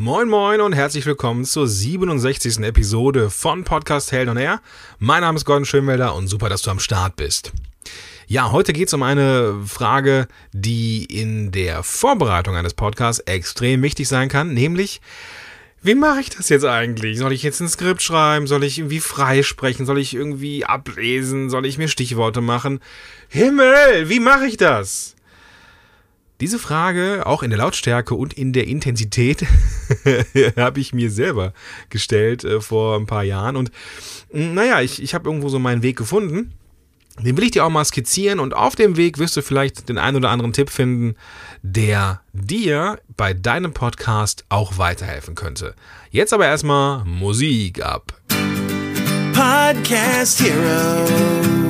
Moin Moin und herzlich willkommen zur 67. Episode von Podcast Held on Air. Mein Name ist Gordon Schönwelder und super, dass du am Start bist. Ja, heute geht es um eine Frage, die in der Vorbereitung eines Podcasts extrem wichtig sein kann, nämlich wie mache ich das jetzt eigentlich? Soll ich jetzt ein Skript schreiben? Soll ich irgendwie freisprechen? Soll ich irgendwie ablesen? Soll ich mir Stichworte machen? Himmel, wie mache ich das? Diese Frage, auch in der Lautstärke und in der Intensität, habe ich mir selber gestellt äh, vor ein paar Jahren. Und mh, naja, ich, ich habe irgendwo so meinen Weg gefunden. Den will ich dir auch mal skizzieren und auf dem Weg wirst du vielleicht den einen oder anderen Tipp finden, der dir bei deinem Podcast auch weiterhelfen könnte. Jetzt aber erstmal Musik ab. Podcast Heroes.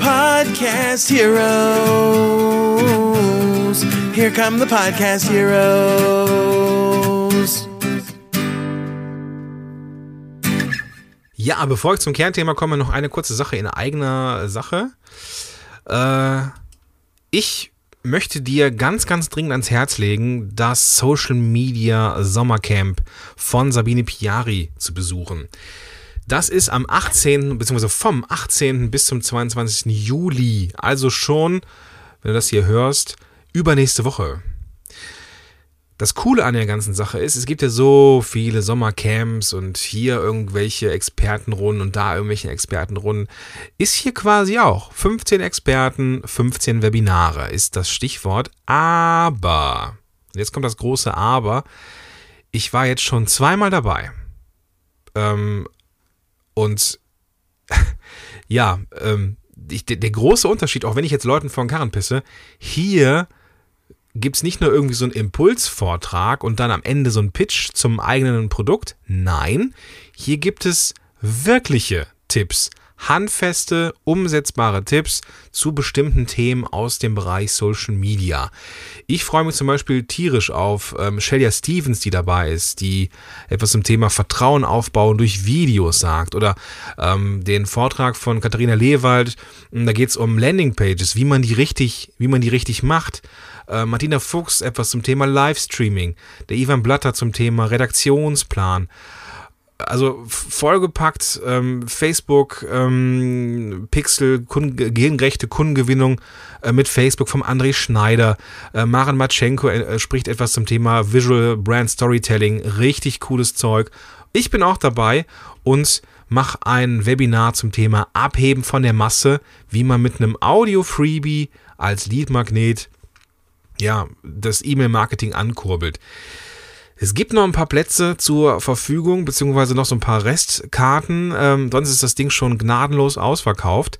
Podcast Heroes. Here come the Podcast Heroes. Ja, bevor ich zum Kernthema komme, noch eine kurze Sache in eigener Sache. Äh, ich möchte dir ganz, ganz dringend ans Herz legen, das Social Media Sommercamp von Sabine Piari zu besuchen. Das ist am 18. bzw. vom 18. bis zum 22. Juli, also schon, wenn du das hier hörst, übernächste Woche. Das Coole an der ganzen Sache ist, es gibt ja so viele Sommercamps und hier irgendwelche Expertenrunden und da irgendwelche Expertenrunden. Ist hier quasi auch 15 Experten, 15 Webinare ist das Stichwort. Aber, jetzt kommt das große Aber, ich war jetzt schon zweimal dabei. Ähm, und ja, ähm, ich, der, große Unterschied, auch wenn ich jetzt Leuten vor den Karren pisse, hier gibt es nicht nur irgendwie so einen Impulsvortrag und dann am Ende so einen Pitch zum eigenen Produkt. Nein, hier gibt es wirkliche Tipps, handfeste, umsetzbare Tipps zu bestimmten Themen aus dem Bereich Social Media. Ich freue mich zum Beispiel tierisch auf ähm, Shelia Stevens, die dabei ist, die etwas zum Thema Vertrauen aufbauen durch Videos sagt. Oder ähm, den Vortrag von Katharina Lewald, da geht es um Landingpages, wie man die richtig, wie man die richtig macht. Äh, Martina Fuchs etwas zum Thema Livestreaming. Der Ivan Blatter zum Thema Redaktionsplan also vollgepackt, ähm, Facebook, ähm, Pixel, Kunden, Kundengewinnung äh, mit Facebook vom André Schneider. Äh, Maren Matschenko äh, spricht etwas zum Thema Visual Brand Storytelling. Richtig cooles Zeug. Ich bin auch dabei und mache ein Webinar zum Thema Abheben von der Masse, wie man mit einem Audio-Freebie als Leadmagnet ja, das E-Mail-Marketing ankurbelt. Es gibt noch ein paar Plätze zur Verfügung, beziehungsweise noch so ein paar Restkarten. Ähm, sonst ist das Ding schon gnadenlos ausverkauft.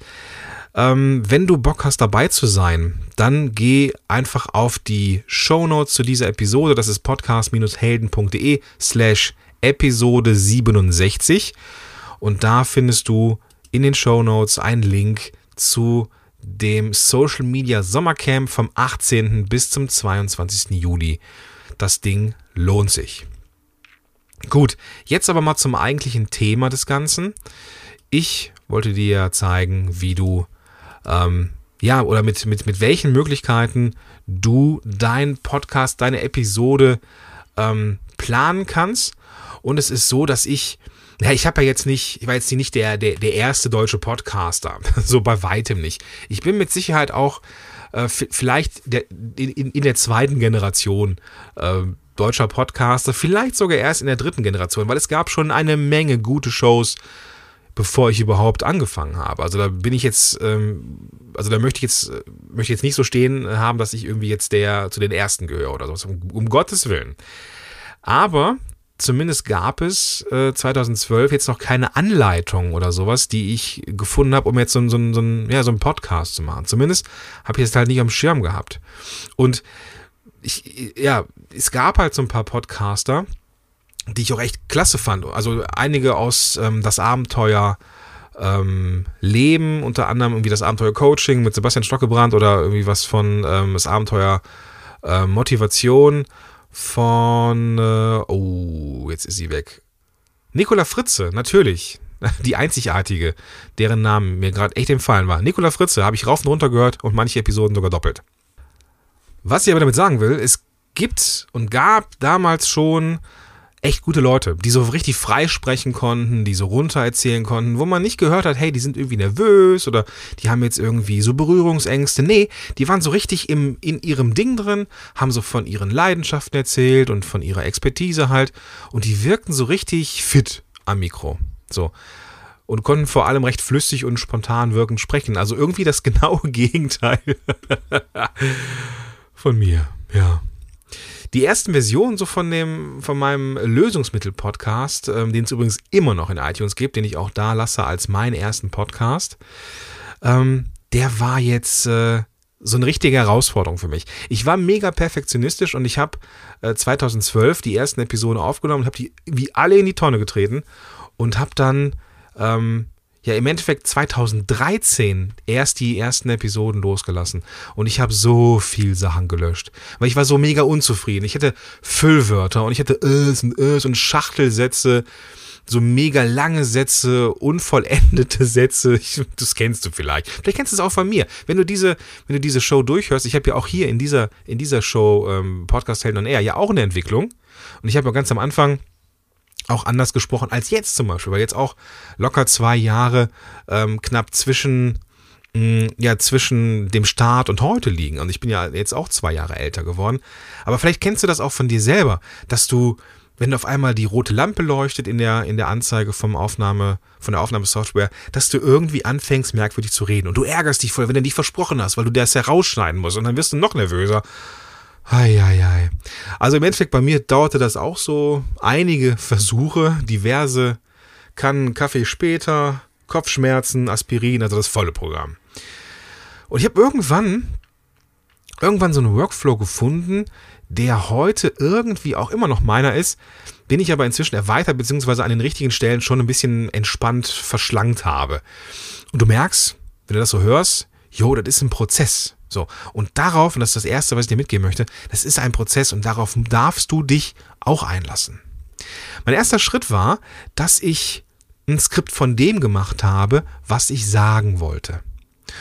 Ähm, wenn du Bock hast, dabei zu sein, dann geh einfach auf die Show Notes zu dieser Episode. Das ist podcast-helden.de slash Episode 67. Und da findest du in den Show Notes einen Link zu dem Social Media Sommercamp vom 18. bis zum 22. Juli. Das Ding lohnt sich. Gut, jetzt aber mal zum eigentlichen Thema des Ganzen. Ich wollte dir zeigen, wie du, ähm, ja, oder mit, mit, mit welchen Möglichkeiten du dein Podcast, deine Episode ähm, planen kannst. Und es ist so, dass ich, ja, ich habe ja jetzt nicht, ich war jetzt nicht der, der, der erste deutsche Podcaster, so bei weitem nicht. Ich bin mit Sicherheit auch äh, vielleicht der, in, in der zweiten Generation äh, deutscher Podcaster, vielleicht sogar erst in der dritten Generation, weil es gab schon eine Menge gute Shows, bevor ich überhaupt angefangen habe. Also da bin ich jetzt, ähm, also da möchte ich jetzt, möchte jetzt nicht so stehen haben, dass ich irgendwie jetzt der zu den ersten gehöre oder so, um, um Gottes Willen. Aber zumindest gab es äh, 2012 jetzt noch keine Anleitung oder sowas, die ich gefunden habe, um jetzt so, so, so, ja, so einen Podcast zu machen. Zumindest habe ich es halt nicht am Schirm gehabt. Und ich, ja, es gab halt so ein paar Podcaster, die ich auch echt klasse fand. Also einige aus ähm, Das Abenteuer ähm, Leben, unter anderem irgendwie das Abenteuer Coaching mit Sebastian Stockebrand oder irgendwie was von ähm, das Abenteuer äh, Motivation von, äh, oh, jetzt ist sie weg. Nicola Fritze, natürlich. Die einzigartige, deren Namen mir gerade echt empfallen war. Nicola Fritze habe ich rauf und runter gehört und manche Episoden sogar doppelt. Was ich aber damit sagen will, es gibt und gab damals schon echt gute Leute, die so richtig frei sprechen konnten, die so runter erzählen konnten, wo man nicht gehört hat, hey, die sind irgendwie nervös oder die haben jetzt irgendwie so Berührungsängste. Nee, die waren so richtig im, in ihrem Ding drin, haben so von ihren Leidenschaften erzählt und von ihrer Expertise halt und die wirkten so richtig fit am Mikro. So. Und konnten vor allem recht flüssig und spontan wirkend sprechen. Also irgendwie das genaue Gegenteil von mir, ja. Die ersten Versionen so von dem, von meinem Lösungsmittel-Podcast, ähm, den es übrigens immer noch in iTunes gibt, den ich auch da lasse als meinen ersten Podcast, ähm, der war jetzt äh, so eine richtige Herausforderung für mich. Ich war mega perfektionistisch und ich habe äh, 2012 die ersten Episoden aufgenommen habe die wie alle in die Tonne getreten und habe dann ähm, ja im Endeffekt 2013 erst die ersten Episoden losgelassen und ich habe so viel Sachen gelöscht, weil ich war so mega unzufrieden. Ich hatte Füllwörter und ich hatte Ös und Ös und Schachtelsätze, so mega lange Sätze, unvollendete Sätze. Ich, das kennst du vielleicht. Vielleicht kennst du es auch von mir. Wenn du diese, wenn du diese Show durchhörst, ich habe ja auch hier in dieser in dieser Show ähm, Podcast Helden und Air ja auch eine Entwicklung und ich habe ja ganz am Anfang auch anders gesprochen als jetzt zum Beispiel, weil jetzt auch locker zwei Jahre ähm, knapp zwischen mh, ja zwischen dem Start und heute liegen. Und ich bin ja jetzt auch zwei Jahre älter geworden. Aber vielleicht kennst du das auch von dir selber, dass du, wenn auf einmal die rote Lampe leuchtet in der, in der Anzeige vom Aufnahme, von der Aufnahmesoftware, dass du irgendwie anfängst, merkwürdig zu reden. Und du ärgerst dich voll, wenn du dich versprochen hast, weil du das herausschneiden musst. Und dann wirst du noch nervöser. Eieiei. Also im Endeffekt bei mir dauerte das auch so einige Versuche, diverse Kannen Kaffee später, Kopfschmerzen, Aspirin, also das volle Programm. Und ich habe irgendwann, irgendwann so einen Workflow gefunden, der heute irgendwie auch immer noch meiner ist, den ich aber inzwischen erweitert bzw. an den richtigen Stellen schon ein bisschen entspannt verschlankt habe. Und du merkst, wenn du das so hörst, jo, das ist ein Prozess. So, und darauf, und das ist das Erste, was ich dir mitgeben möchte, das ist ein Prozess und darauf darfst du dich auch einlassen. Mein erster Schritt war, dass ich ein Skript von dem gemacht habe, was ich sagen wollte.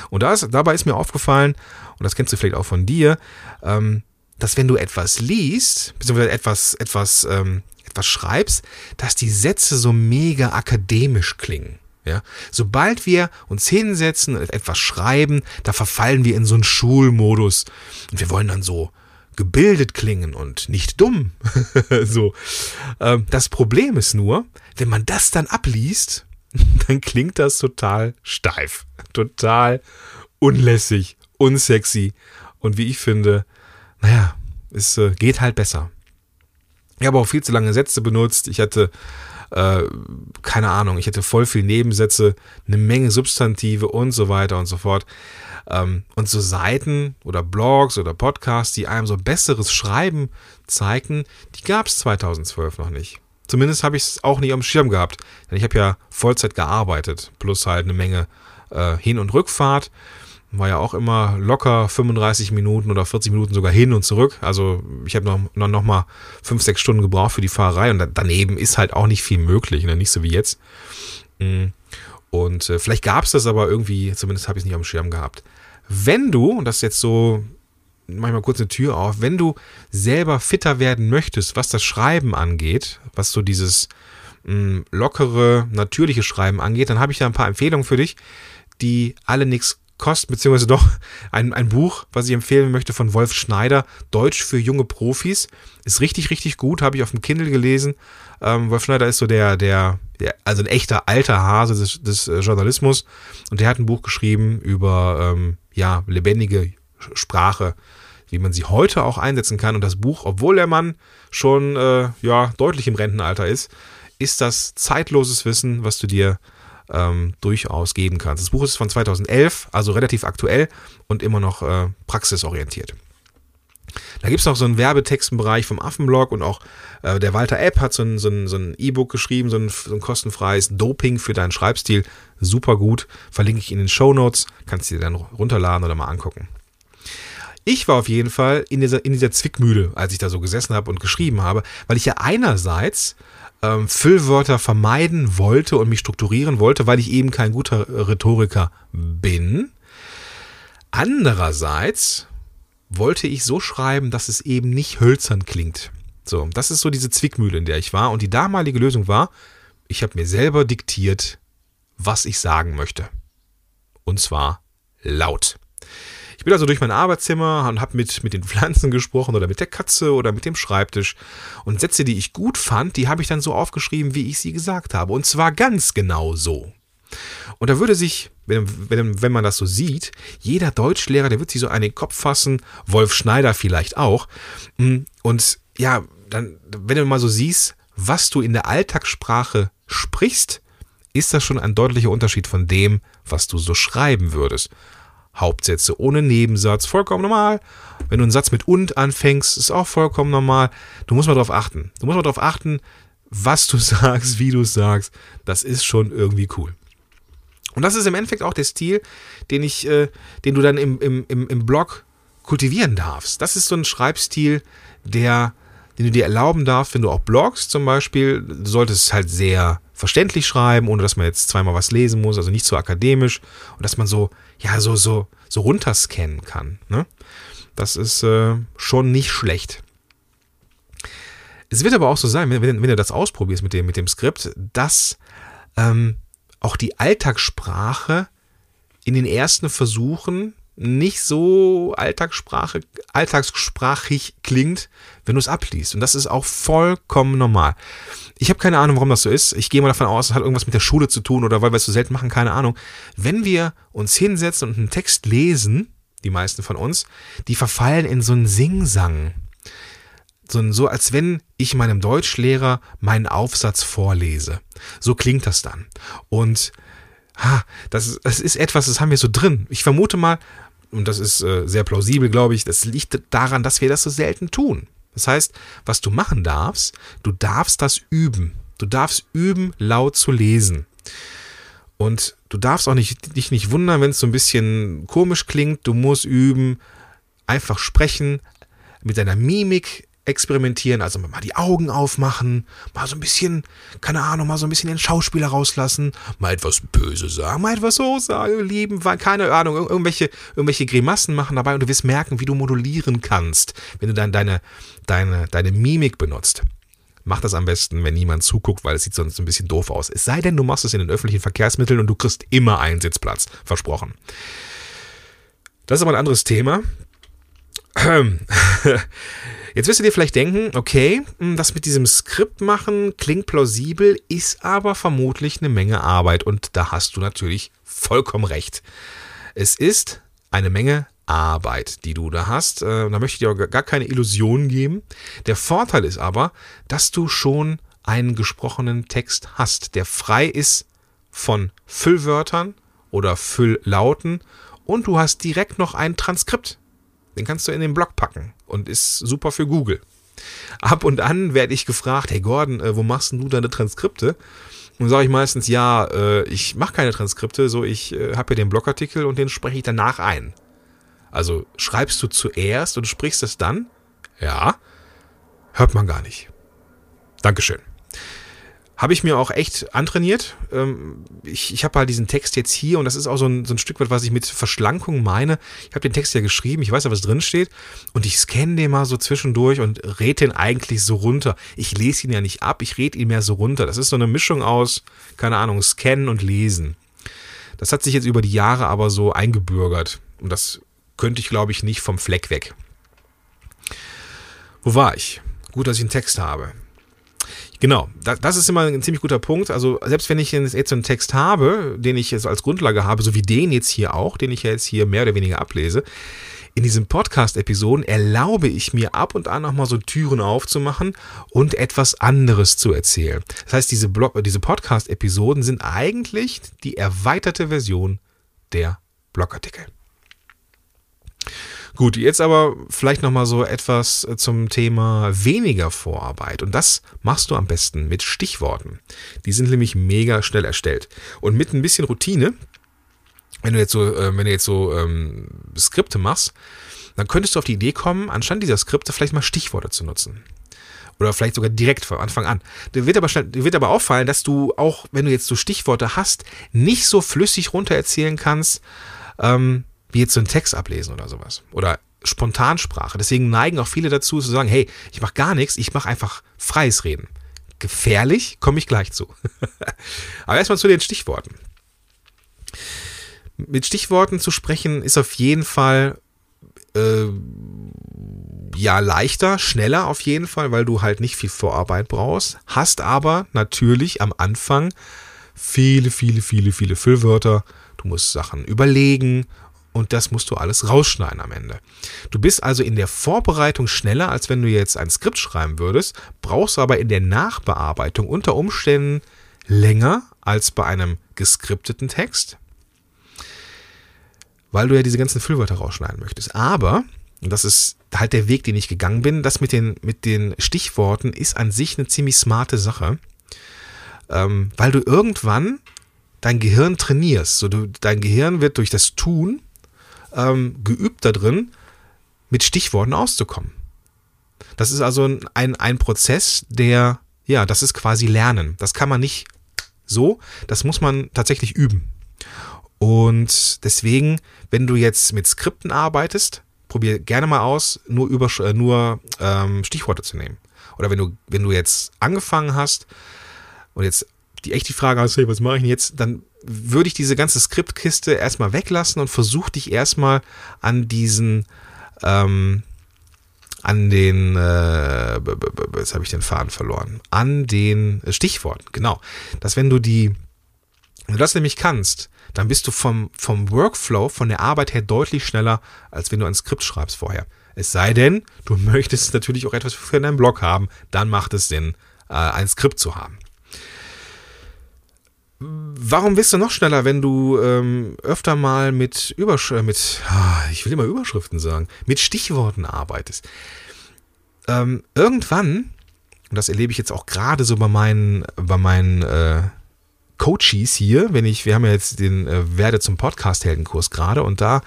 Und das, dabei ist mir aufgefallen, und das kennst du vielleicht auch von dir, ähm, dass wenn du etwas liest, beziehungsweise etwas, etwas, ähm, etwas schreibst, dass die Sätze so mega akademisch klingen. Ja, sobald wir uns hinsetzen und etwas schreiben, da verfallen wir in so einen Schulmodus und wir wollen dann so gebildet klingen und nicht dumm. so. Ähm, das Problem ist nur, wenn man das dann abliest, dann klingt das total steif, total unlässig, unsexy und wie ich finde, naja, es äh, geht halt besser. Ich habe auch viel zu lange Sätze benutzt. Ich hatte äh, keine Ahnung, ich hätte voll viel Nebensätze, eine Menge Substantive und so weiter und so fort. Ähm, und so Seiten oder Blogs oder Podcasts, die einem so besseres Schreiben zeigten, die gab es 2012 noch nicht. Zumindest habe ich es auch nicht am Schirm gehabt. Denn ich habe ja Vollzeit gearbeitet, plus halt eine Menge äh, Hin- und Rückfahrt war ja auch immer locker 35 Minuten oder 40 Minuten sogar hin und zurück. Also ich habe noch, noch, noch mal 5, 6 Stunden gebraucht für die Fahrerei und daneben ist halt auch nicht viel möglich, ne? nicht so wie jetzt. Mm. Und äh, vielleicht gab es das aber irgendwie, zumindest habe ich es nicht am Schirm gehabt. Wenn du, und das ist jetzt so, manchmal kurz eine Tür auf, wenn du selber fitter werden möchtest, was das Schreiben angeht, was so dieses mh, mm, lockere, natürliche Schreiben angeht, dann habe ich da ein paar Empfehlungen für dich, die alle nichts kosten, beziehungsweise doch ein, ein Buch, was ich empfehlen möchte von Wolf Schneider, Deutsch für junge Profis. Ist richtig, richtig gut, habe ich auf dem Kindle gelesen. Ähm, Wolf Schneider ist so der, der, der, also ein echter alter Hase des, des äh, Journalismus und der hat ein Buch geschrieben über ähm, ja, lebendige Sprache, wie man sie heute auch einsetzen kann. Und das Buch, obwohl der Mann schon äh, ja, deutlich im Rentenalter ist, ist das zeitloses Wissen, was du dir ähm, durchaus geben kannst. Das Buch ist von 2011, also relativ aktuell und immer noch äh, praxisorientiert. Da gibt es noch so einen Werbetextenbereich vom Affenblog und auch äh, der Walter App hat so ein, so so E-Book geschrieben, so ein, so ein, kostenfreies Doping für deinen Schreibstil. Super gut. Verlinke ich in den Show Notes. Kannst du dir dann runterladen oder mal angucken. Ich war auf jeden Fall in dieser, in dieser Zwickmühle, als ich da so gesessen habe und geschrieben habe, weil ich ja einerseits ähm, Füllwörter vermeiden wollte und mich strukturieren wollte, weil ich eben kein guter Rhetoriker bin. Andererseits wollte ich so schreiben, dass es eben nicht hölzern klingt. So, das ist so diese Zwickmühle, in der ich war. Und die damalige Lösung war, ich habe mir selber diktiert, was ich sagen möchte. Und zwar laut. Ich bin also durch mein Arbeitszimmer und habe mit, mit den Pflanzen gesprochen oder mit der Katze oder mit dem Schreibtisch. Und Sätze, die ich gut fand, die habe ich dann so aufgeschrieben, wie ich sie gesagt habe. Und zwar ganz genau so. Und da würde sich, wenn, wenn, wenn man das so sieht, jeder Deutschlehrer, der wird sich so an den Kopf fassen, Wolf Schneider vielleicht auch. Mm, und ja, dann, wenn du mal so siehst, was du in der Alltagssprache sprichst, ist das schon ein deutlicher Unterschied von dem, was du so schreiben würdest. Hauptsätze ohne Nebensatz, vollkommen normal. Wenn du einen Satz mit und anfängst, ist auch vollkommen normal. Du musst mal darauf achten. Du musst mal darauf achten, was du sagst, wie du es sagst. Das ist schon irgendwie cool. Und das ist im Endeffekt auch der Stil, den ich, äh, den du dann im, im, im, im Blog kultivieren darfst. Das ist so ein Schreibstil, der, den du dir erlauben darfst, wenn du auch blogst zum Beispiel, du solltest halt sehr verständlich schreiben, ohne dass man jetzt zweimal was lesen muss, also nicht so akademisch und dass man so, ja, so, so, so runterscannen kann. Ne? Das ist äh, schon nicht schlecht. Es wird aber auch so sein, wenn, wenn, du das ausprobierst mit dem, mit dem Skript, dass ähm, auch die Alltagssprache in den ersten Versuchen nicht so Alltagssprache, alltagssprachig klingt, wenn du es abliest. Und das ist auch vollkommen normal. Ich habe keine Ahnung, warum das so ist. Ich gehe mal davon aus, es hat irgendwas mit der Schule zu tun oder weil wir es so selten machen, keine Ahnung. Wenn wir uns hinsetzen und einen Text lesen, die meisten von uns, die verfallen in so einen Singsang. So, so als wenn ich meinem Deutschlehrer meinen Aufsatz vorlese. So klingt das dann. Und ha, das, das ist etwas, das haben wir so drin. Ich vermute mal, und das ist äh, sehr plausibel, glaube ich, das liegt daran, dass wir das so selten tun. Das heißt, was du machen darfst, du darfst das üben. Du darfst üben, laut zu lesen. Und du darfst auch nicht, dich nicht wundern, wenn es so ein bisschen komisch klingt. Du musst üben, einfach sprechen, mit deiner Mimik experimentieren, also mal die Augen aufmachen, mal so ein bisschen, keine Ahnung, mal so ein bisschen den Schauspieler rauslassen, mal etwas böse sagen, mal etwas so sagen, lieben, keine Ahnung, irgendwelche, irgendwelche Grimassen machen dabei und du wirst merken, wie du modulieren kannst, wenn du dann deine, deine, deine Mimik benutzt. Mach das am besten, wenn niemand zuguckt, weil es sieht sonst ein bisschen doof aus. Es sei denn, du machst es in den öffentlichen Verkehrsmitteln und du kriegst immer einen Sitzplatz. Versprochen. Das ist aber ein anderes Thema. Jetzt wirst du dir vielleicht denken, okay, hm, das mit diesem Skript machen klingt plausibel, ist aber vermutlich eine Menge Arbeit und da hast du natürlich vollkommen recht. Es ist eine Menge Arbeit, die du da hast. Äh, da möchte ich dir auch gar keine Illusionen geben. Der Vorteil ist aber, dass du schon einen gesprochenen Text hast, der frei ist von Füllwörtern oder Fülllauten und du hast direkt noch ein Transkript. Den kannst du in den Blog packen und ist super für Google. Ab und an werde ich gefragt, hey Gordon, äh, wo machst du deine Transkripte? Und sage ich meistens, ja, äh, ich mache keine Transkripte, so ich äh, habe ja den Blogartikel und den spreche ich danach ein. Also schreibst du zuerst und sprichst es dann? Ja, hört man gar nicht. Dankeschön. Habe ich mir auch echt antrainiert. Ähm, ich ich habe halt diesen Text jetzt hier und das ist auch so ein, so ein Stück weit, was ich mit Verschlankung meine. Ich habe den Text ja geschrieben, ich weiß ja, was drin steht und ich scanne den mal so zwischendurch und rede den eigentlich so runter. Ich lese ihn ja nicht ab, ich rede ihn mehr so runter. Das ist so eine Mischung aus, keine Ahnung, scannen und lesen. Das hat sich jetzt über die Jahre aber so eingebürgert und das könnte ich, glaube ich, nicht vom Fleck weg. Wo war ich? Gut, dass ich einen Text habe. Genau, das ist immer ein ziemlich guter Punkt. Also selbst wenn ich jetzt so einen Text habe, den ich jetzt als Grundlage habe, so wie den jetzt hier auch, den ich ja jetzt hier mehr oder weniger ablese, in diesen Podcast-Episoden erlaube ich mir ab und an nochmal so Türen aufzumachen und etwas anderes zu erzählen. Das heißt, diese, diese Podcast-Episoden sind eigentlich die erweiterte Version der Blogartikel. Gut, jetzt aber vielleicht nochmal so etwas zum Thema weniger Vorarbeit. Und das machst du am besten mit Stichworten. Die sind nämlich mega schnell erstellt. Und mit ein bisschen Routine, wenn du jetzt so, äh, wenn du jetzt so ähm, Skripte machst, dann könntest du auf die Idee kommen, anstatt dieser Skripte vielleicht mal Stichworte zu nutzen. Oder vielleicht sogar direkt von Anfang an. Dir wird aber, schnell, dir wird aber auffallen, dass du auch, wenn du jetzt so Stichworte hast, nicht so flüssig runter erzählen kannst, ähm, wie jetzt so einen Text ablesen oder sowas. Oder Spontansprache. Deswegen neigen auch viele dazu zu sagen, hey, ich mache gar nichts, ich mache einfach freies Reden. Gefährlich, komme ich gleich zu. Aber erstmal zu den Stichworten. Mit Stichworten zu sprechen ist auf jeden Fall äh, ja leichter, schneller auf jeden Fall, weil du halt nicht viel Vorarbeit brauchst, hast aber natürlich am Anfang viele, viele, viele, viele Füllwörter. Du musst Sachen überlegen und das musst du alles rausschneiden am Ende. Du bist also in der Vorbereitung schneller, als wenn du jetzt ein Skript schreiben würdest, brauchst aber in der Nachbearbeitung unter Umständen länger als bei einem geskripteten Text, weil du ja diese ganzen Füllwörter rausschneiden möchtest. Aber, und das ist halt der Weg, den ich gegangen bin, das mit den, mit den Stichworten ist an sich eine ziemlich smarte Sache, ähm, weil du irgendwann dein Gehirn trainierst. So, du, dein Gehirn wird durch das Tun ähm, geübt darin, mit Stichworten auszukommen. Das ist also ein, ein Prozess, der, ja, das ist quasi Lernen. Das kann man nicht so, das muss man tatsächlich üben. Und deswegen, wenn du jetzt mit Skripten arbeitest, probier gerne mal aus, nur, über, äh, nur ähm, Stichworte zu nehmen. Oder wenn du, wenn du jetzt angefangen hast und jetzt die echt die Frage hast, hey, was mache ich denn jetzt, dann würde ich diese ganze Skriptkiste erstmal weglassen und versuch dich erstmal an diesen, ähm, an den, äh, jetzt habe ich den Faden verloren, an den Stichworten, genau. Dass wenn du die, wenn du das nämlich kannst, dann bist du vom, vom Workflow, von der Arbeit her deutlich schneller, als wenn du ein Skript schreibst vorher. Es sei denn, du möchtest natürlich auch etwas für deinen Blog haben, dann macht es Sinn, äh, ein Skript zu haben. Warum bist du noch schneller, wenn du ähm, öfter mal mit Übersch äh, mit, ah, ich will immer Überschriften sagen, mit Stichworten arbeitest? Ähm, irgendwann, und das erlebe ich jetzt auch gerade so bei meinen, bei meinen äh, Coaches hier, wenn ich, wir haben ja jetzt den äh, Werde zum Podcast-Heldenkurs gerade und da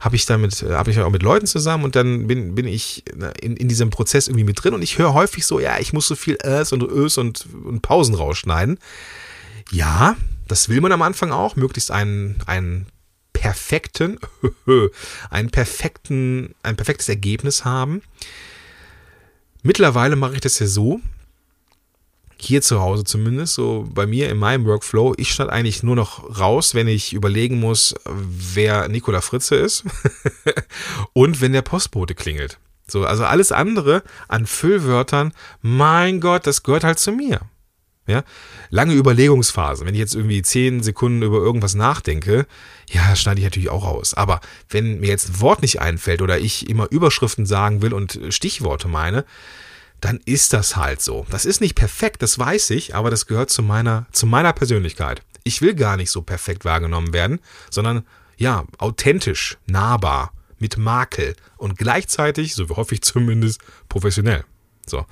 habe ich damit, äh, habe ich auch mit Leuten zusammen und dann bin, bin ich in, in diesem Prozess irgendwie mit drin und ich höre häufig so, ja, ich muss so viel Ös und Ös und, und Pausen rausschneiden. Ja, das will man am Anfang auch, möglichst einen, einen perfekten, einen perfekten, ein perfektes Ergebnis haben. Mittlerweile mache ich das ja so, hier zu Hause zumindest, so bei mir in meinem Workflow, ich schneide eigentlich nur noch raus, wenn ich überlegen muss, wer Nikola Fritze ist und wenn der Postbote klingelt. So, also alles andere an Füllwörtern, mein Gott, das gehört halt zu mir. Ja, lange Überlegungsphase. Wenn ich jetzt irgendwie zehn Sekunden über irgendwas nachdenke, ja, schneide ich natürlich auch aus. Aber wenn mir jetzt ein Wort nicht einfällt oder ich immer Überschriften sagen will und Stichworte meine, dann ist das halt so. Das ist nicht perfekt, das weiß ich, aber das gehört zu meiner, zu meiner Persönlichkeit. Ich will gar nicht so perfekt wahrgenommen werden, sondern ja, authentisch, nahbar, mit Makel und gleichzeitig, so hoffe ich zumindest, professionell. So.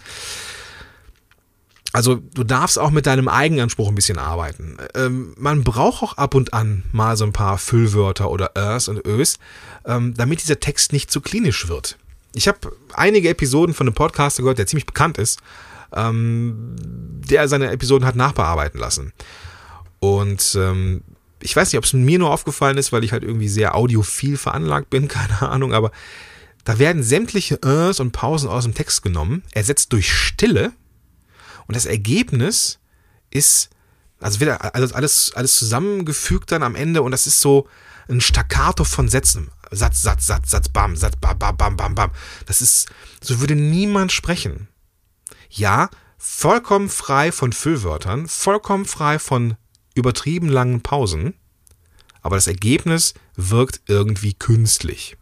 Also du darfst auch mit deinem Eigenanspruch ein bisschen arbeiten. Ähm, man braucht auch ab und an mal so ein paar Füllwörter oder Ös und Ös, ähm, damit dieser Text nicht zu klinisch wird. Ich habe einige Episoden von einem Podcaster gehört, der ziemlich bekannt ist, ähm, der seine Episoden hat nachbearbeiten lassen. Und ähm, ich weiß nicht, ob es mir nur aufgefallen ist, weil ich halt irgendwie sehr audiophil veranlagt bin, keine Ahnung, aber da werden sämtliche Ös und Pausen aus dem Text genommen, ersetzt durch Stille und das Ergebnis ist, also wieder also alles, alles zusammengefügt dann am Ende und das ist so ein Staccato von Sätzen. Satz, Satz, Satz, Satz, bam, Satz, bam, bam, bam, bam, bam. Das ist, so würde niemand sprechen. Ja, vollkommen frei von Füllwörtern, vollkommen frei von übertrieben langen Pausen, aber das Ergebnis wirkt irgendwie künstlich.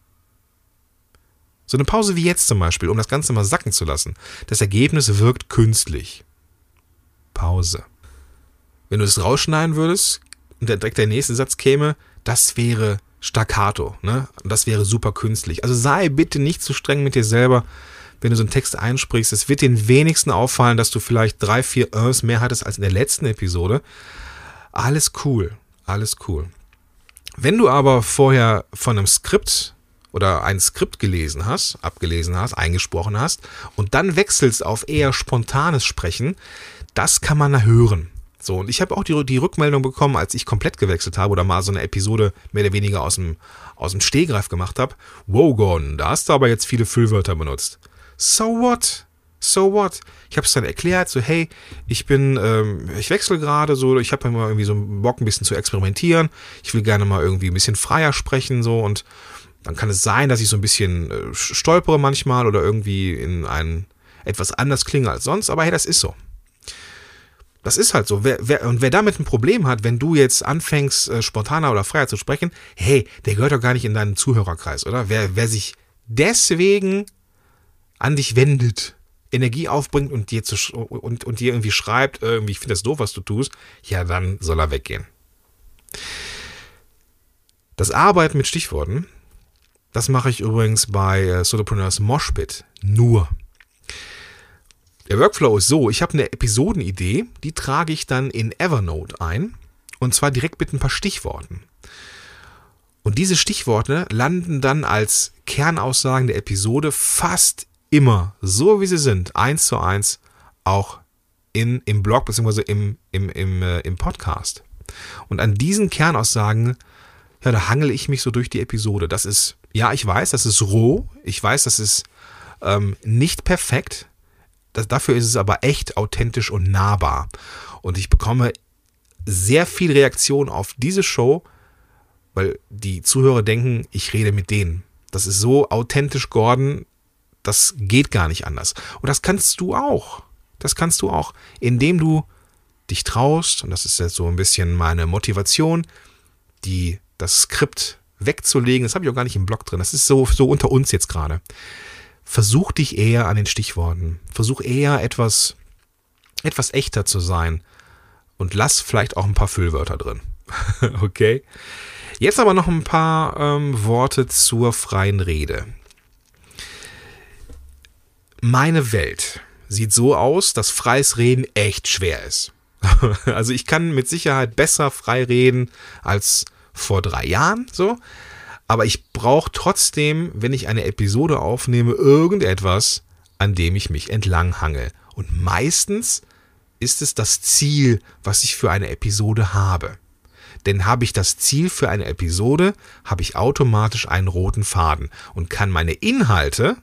So eine Pause wie jetzt zum Beispiel, um das Ganze mal sacken zu lassen. Das Ergebnis wirkt künstlich. Pause. Wenn du es rausschneiden würdest und direkt der nächste Satz käme, das wäre staccato, ne? Das wäre super künstlich. Also sei bitte nicht zu streng mit dir selber, wenn du so einen Text einsprichst. Es wird den wenigsten auffallen, dass du vielleicht drei, vier Ers mehr hattest als in der letzten Episode. Alles cool, alles cool. Wenn du aber vorher von einem Skript oder ein Skript gelesen hast, abgelesen hast, eingesprochen hast und dann wechselst auf eher spontanes Sprechen, das kann man hören. So, und ich habe auch die, die Rückmeldung bekommen, als ich komplett gewechselt habe oder mal so eine Episode mehr oder weniger aus dem, aus dem Stehgreif gemacht habe. Wow, Gordon, da hast du aber jetzt viele Füllwörter benutzt. So what? So what? Ich habe es dann erklärt, so hey, ich bin, ähm, ich wechsle gerade so, ich habe immer irgendwie so Bock, ein bisschen zu experimentieren. Ich will gerne mal irgendwie ein bisschen freier sprechen so und dann kann es sein, dass ich so ein bisschen äh, stolpere manchmal oder irgendwie in ein etwas anders klinge als sonst, aber hey, das ist so. Das ist halt so. Wer, wer, und wer damit ein Problem hat, wenn du jetzt anfängst, äh, spontaner oder freier zu sprechen, hey, der gehört doch gar nicht in deinen Zuhörerkreis, oder? Wer, wer sich deswegen an dich wendet, Energie aufbringt und dir, zu, und, und dir irgendwie schreibt, irgendwie, ich finde das doof, was du tust, ja, dann soll er weggehen. Das Arbeiten mit Stichworten, das mache ich übrigens bei äh, Solopreneurs Moshpit nur. Der Workflow ist so, ich habe eine Episodenidee, die trage ich dann in Evernote ein und zwar direkt mit ein paar Stichworten. Und diese Stichworte landen dann als Kernaussagen der Episode fast immer, so wie sie sind, eins zu eins, auch in, im Blog bzw. Im, im, im, äh, im Podcast. Und an diesen Kernaussagen, ja, da hangel ich mich so durch die Episode. Das ist, ja, ich weiß, das ist roh, ich weiß, das ist ähm, nicht perfekt, das, dafür ist es aber echt authentisch und nahbar. Und ich bekomme sehr viel Reaktion auf diese Show, weil die Zuhörer denken, ich rede mit denen. Das ist so authentisch, Gordon, das geht gar nicht anders. Und das kannst du auch. Das kannst du auch, indem du dich traust, und das ist jetzt so ein bisschen meine Motivation, die, das Skript wegzulegen. Das habe ich auch gar nicht im Blog drin. Das ist so, so unter uns jetzt gerade versuch dich eher an den Stichworten. Versuch eher etwas, etwas echter zu sein. Und lass vielleicht auch ein paar Füllwörter drin. okay? Jetzt aber noch ein paar ähm, Worte zur freien Rede. Meine Welt sieht so aus, dass freies Reden echt schwer ist. also ich kann mit Sicherheit besser frei reden als vor drei Jahren, so aber ich brauche trotzdem, wenn ich eine Episode aufnehme, irgendetwas, an dem ich mich entlang hange. Und meistens ist es das Ziel, was ich für eine Episode habe. Denn habe ich das Ziel für eine Episode, habe ich automatisch einen roten Faden und kann meine Inhalte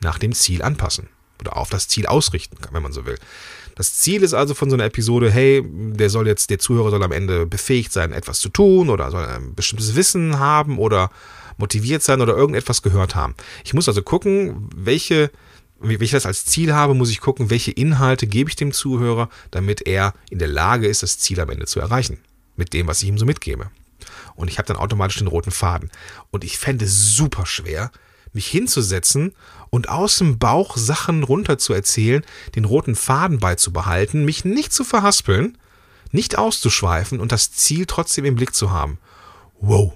nach dem Ziel anpassen oder auf das Ziel ausrichten, wenn man so will. Das Ziel ist also von so einer Episode, hey, der soll jetzt, der Zuhörer soll am Ende befähigt sein, etwas zu tun oder soll ein bestimmtes Wissen haben oder motiviert sein oder irgendetwas gehört haben. Ich muss also gucken, welche, wenn ich das als Ziel habe, muss ich gucken, welche Inhalte gebe ich dem Zuhörer, damit er in der Lage ist, das Ziel am Ende zu erreichen. Mit dem, was ich ihm so mitgebe. Und ich habe dann automatisch den roten Faden. Und ich fände es super schwer, mich hinzusetzen und aus dem Bauch Sachen runter zu erzählen, den roten Faden beizubehalten, mich nicht zu verhaspeln, nicht auszuschweifen und das Ziel trotzdem im Blick zu haben. Wow.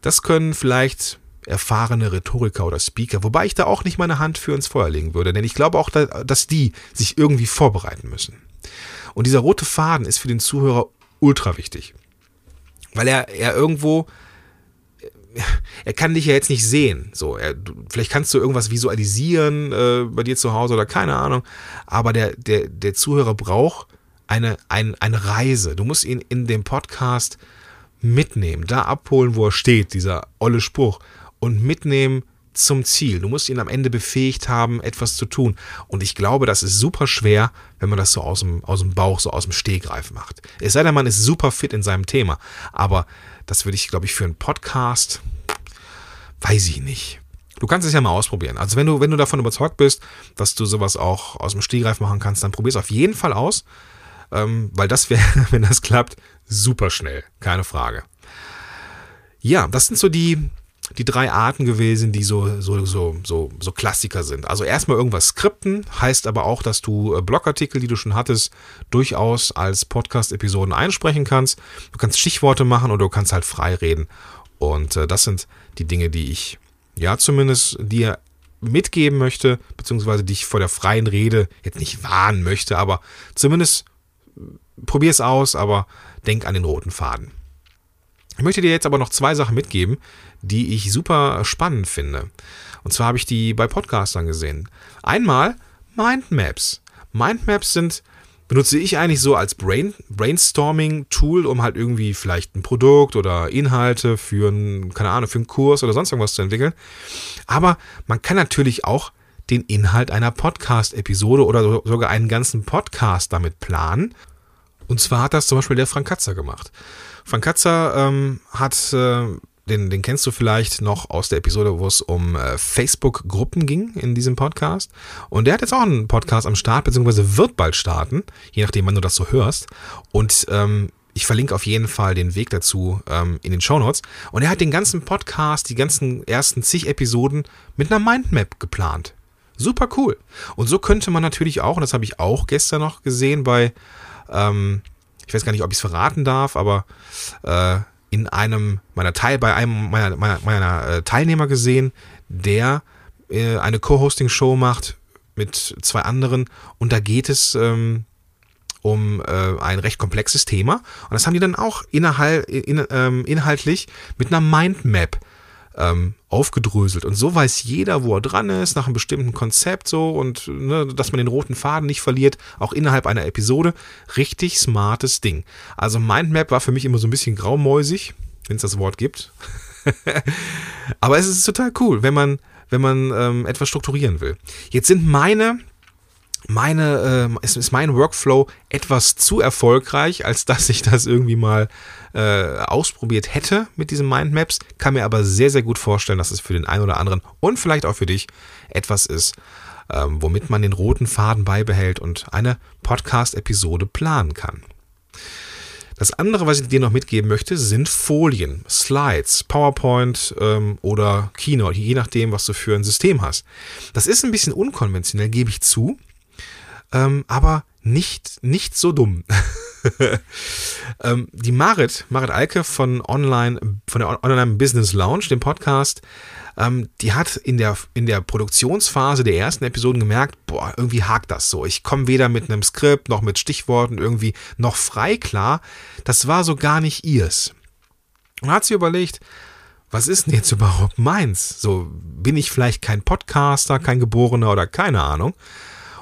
Das können vielleicht erfahrene Rhetoriker oder Speaker, wobei ich da auch nicht meine Hand für ins Feuer legen würde, denn ich glaube auch, dass die sich irgendwie vorbereiten müssen. Und dieser rote Faden ist für den Zuhörer ultra wichtig, weil er, er irgendwo er kann dich ja jetzt nicht sehen. So, er, du, vielleicht kannst du irgendwas visualisieren äh, bei dir zu Hause oder keine Ahnung. Aber der, der, der Zuhörer braucht eine, ein, eine Reise. Du musst ihn in dem Podcast mitnehmen, da abholen, wo er steht, dieser olle Spruch, und mitnehmen zum Ziel. Du musst ihn am Ende befähigt haben, etwas zu tun. Und ich glaube, das ist super schwer, wenn man das so aus dem, aus dem Bauch, so aus dem Stehgreif macht. Es sei denn, man ist super fit in seinem Thema. Aber das würde ich, glaube ich, für einen Podcast, weiß ich nicht. Du kannst es ja mal ausprobieren. Also wenn du, wenn du davon überzeugt bist, dass du sowas auch aus dem Stehgreif machen kannst, dann probier es auf jeden Fall aus. Ähm, weil das wäre, wenn das klappt, super schnell. Keine Frage. Ja, das sind so die, die drei Arten gewesen, die so, so, so, so, so Klassiker sind. Also erstmal irgendwas skripten, heißt aber auch, dass du äh, Blogartikel, die du schon hattest, durchaus als Podcast-Episoden einsprechen kannst. Du kannst Stichworte machen oder du kannst halt frei reden. Und äh, das sind die Dinge, die ich ja zumindest dir mitgeben möchte, beziehungsweise dich vor der freien Rede jetzt nicht warnen möchte, aber zumindest äh, probier es aus, aber denk an den roten Faden. Ich möchte dir jetzt aber noch zwei Sachen mitgeben, die ich super spannend finde. Und zwar habe ich die bei Podcastern gesehen. Einmal Mindmaps. Mindmaps sind benutze ich eigentlich so als Brain, Brainstorming-Tool, um halt irgendwie vielleicht ein Produkt oder Inhalte für einen, keine Ahnung, für einen Kurs oder sonst irgendwas zu entwickeln. Aber man kann natürlich auch den Inhalt einer Podcast-Episode oder so, sogar einen ganzen Podcast damit planen. Und zwar hat das zum Beispiel der Frank Katzer gemacht. Frank Katzer ähm, hat äh, den, den kennst du vielleicht noch aus der Episode, wo es um äh, Facebook-Gruppen ging in diesem Podcast. Und der hat jetzt auch einen Podcast am Start, beziehungsweise wird bald starten, je nachdem, wann du das so hörst. Und ähm, ich verlinke auf jeden Fall den Weg dazu ähm, in den Show Notes. Und er hat den ganzen Podcast, die ganzen ersten zig Episoden mit einer Mindmap geplant. Super cool. Und so könnte man natürlich auch, und das habe ich auch gestern noch gesehen bei, ähm, ich weiß gar nicht, ob ich es verraten darf, aber äh, in einem meiner Teil, bei einem meiner, meiner, meiner äh, Teilnehmer gesehen, der äh, eine Co-Hosting-Show macht mit zwei anderen und da geht es ähm, um äh, ein recht komplexes Thema. Und das haben die dann auch innerhalb, in, ähm, inhaltlich mit einer Mindmap ähm, aufgedröselt. Und so weiß jeder, wo er dran ist, nach einem bestimmten Konzept so und ne, dass man den roten Faden nicht verliert, auch innerhalb einer Episode. Richtig smartes Ding. Also Mindmap war für mich immer so ein bisschen graumäusig, wenn es das Wort gibt. Aber es ist total cool, wenn man, wenn man ähm, etwas strukturieren will. Jetzt sind meine meine, äh, es ist mein Workflow etwas zu erfolgreich, als dass ich das irgendwie mal äh, ausprobiert hätte mit diesen Mindmaps. Kann mir aber sehr, sehr gut vorstellen, dass es für den einen oder anderen und vielleicht auch für dich etwas ist, ähm, womit man den roten Faden beibehält und eine Podcast-Episode planen kann. Das andere, was ich dir noch mitgeben möchte, sind Folien, Slides, PowerPoint ähm, oder Keynote, je nachdem, was du für ein System hast. Das ist ein bisschen unkonventionell, gebe ich zu ähm, aber nicht, nicht so dumm. ähm, die Marit, Marit Alke von Online, von der Online Business Lounge, dem Podcast, ähm, die hat in der, in der Produktionsphase der ersten Episoden gemerkt, boah, irgendwie hakt das so. Ich komme weder mit einem Skript noch mit Stichworten irgendwie noch frei klar. Das war so gar nicht ihrs. Und hat sie überlegt, was ist denn jetzt überhaupt meins? So, bin ich vielleicht kein Podcaster, kein Geborener oder keine Ahnung.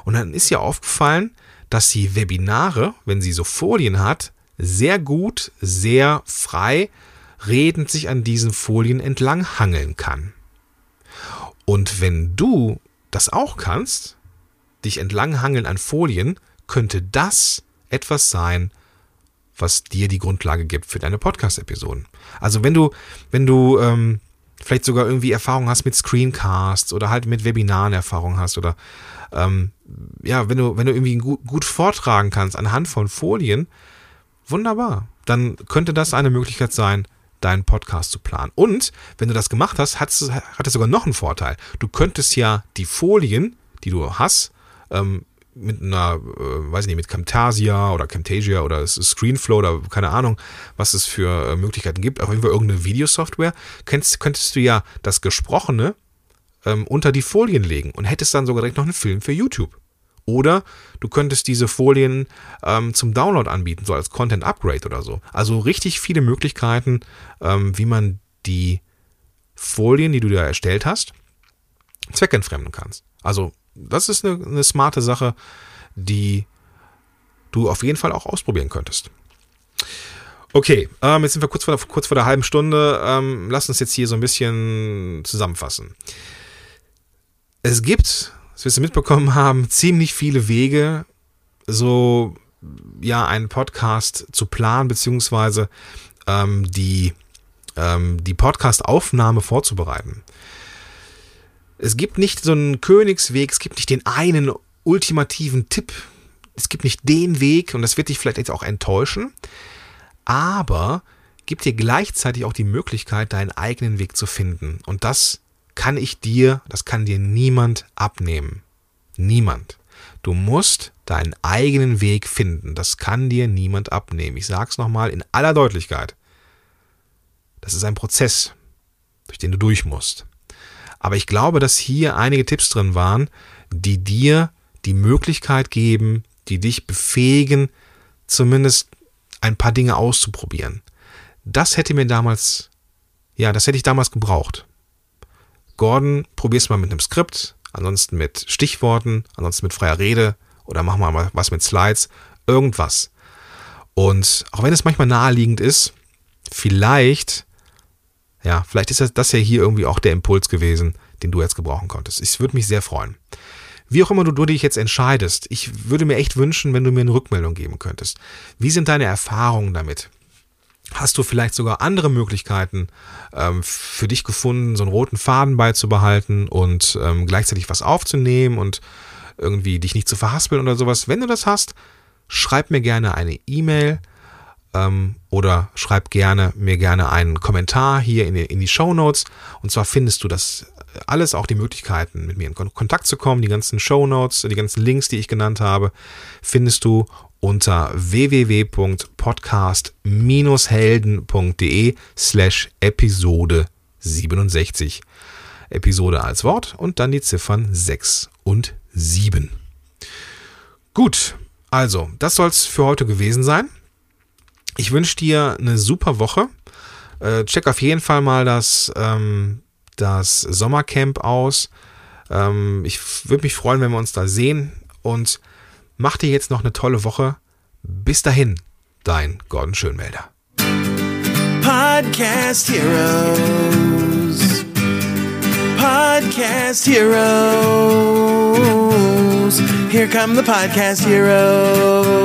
Und dann ist ihr aufgefallen, dass sie Webinare, wenn sie so Folien hat, sehr gut, sehr frei redend sich an diesen Folien entlang hangeln kann. Und wenn du das auch kannst, dich entlang hangeln an Folien, könnte das etwas sein, was dir die Grundlage gibt für deine Podcast-Episoden. Also wenn du, wenn du ähm, vielleicht sogar irgendwie Erfahrung hast mit Screencasts oder halt mit Webinaren Erfahrung hast oder ähm, ja, wenn du, wenn du irgendwie gut, gut vortragen kannst anhand von Folien, wunderbar. Dann könnte das eine Möglichkeit sein, deinen Podcast zu planen. Und wenn du das gemacht hast, hat es, hat es sogar noch einen Vorteil. Du könntest ja die Folien, die du hast, ähm, mit einer, äh, weiß ich nicht, mit Camtasia oder Camtasia oder Screenflow oder keine Ahnung, was es für äh, Möglichkeiten gibt, auf jeden Fall irgendeine Videosoftware, könntest, könntest du ja das Gesprochene ähm, unter die Folien legen und hättest dann sogar direkt noch einen Film für YouTube. Oder du könntest diese Folien ähm, zum Download anbieten, so als Content Upgrade oder so. Also richtig viele Möglichkeiten, ähm, wie man die Folien, die du da erstellt hast, zweckentfremden kannst. Also das ist eine, eine smarte Sache, die du auf jeden Fall auch ausprobieren könntest. Okay, ähm, jetzt sind wir kurz vor, der, kurz vor der halben Stunde. Ähm, lass uns jetzt hier so ein bisschen zusammenfassen. Es gibt, das wirst du mitbekommen haben, ziemlich viele Wege, so ja, einen Podcast zu planen, beziehungsweise ähm, die, ähm, die Podcast-Aufnahme vorzubereiten. Es gibt nicht so einen Königsweg, es gibt nicht den einen ultimativen Tipp, es gibt nicht den Weg und das wird dich vielleicht jetzt auch enttäuschen, aber gibt dir gleichzeitig auch die Möglichkeit, deinen eigenen Weg zu finden. Und das kann ich dir, das kann dir niemand abnehmen. Niemand. Du musst deinen eigenen Weg finden. Das kann dir niemand abnehmen. Ich sage es nochmal in aller Deutlichkeit. Das ist ein Prozess, durch den du durch musst. Aber ich glaube, dass hier einige Tipps drin waren, die dir die Möglichkeit geben, die dich befähigen, zumindest ein paar Dinge auszuprobieren. Das hätte mir damals, ja, das hätte ich damals gebraucht. Gordon, probier's mal mit einem Skript, ansonsten mit Stichworten, ansonsten mit freier Rede oder mach mal was mit Slides, irgendwas. Und auch wenn es manchmal naheliegend ist, vielleicht, ja, vielleicht ist das, ja hier irgendwie auch der Impuls gewesen, den du jetzt gebrauchen konntest. Ich würde mich sehr freuen. Wie auch immer du, du dich jetzt entscheidest, ich würde mir echt wünschen, wenn du mir eine Rückmeldung geben könntest. Wie sind deine Erfahrungen damit? Hast du vielleicht sogar andere Möglichkeiten ähm, für dich gefunden, so einen roten Faden beizubehalten und ähm, gleichzeitig was aufzunehmen und irgendwie dich nicht zu verhaspeln oder sowas? Wenn du das hast, schreib mir gerne eine E-Mail ähm, oder schreib gerne mir gerne einen Kommentar hier in die, in die Show Notes. Und zwar findest du das alles, auch die Möglichkeiten, mit mir in Kontakt zu kommen, die ganzen Show Notes, die ganzen Links, die ich genannt habe, findest du unter www.podcast-helden.de slash Episode 67. Episode als Wort und dann die Ziffern 6 und 7. Gut, also, das soll es für heute gewesen sein. Ich wünsche dir eine super Woche. Äh, check auf jeden Fall mal das, ähm, das Sommercamp aus. Ähm, ich würde mich freuen, wenn wir uns da sehen. Und mach dir jetzt noch eine tolle Woche. Bis dahin, dein Gordon Schönmelder. Podcast Heroes. Podcast Heroes. Here come the Podcast Heroes.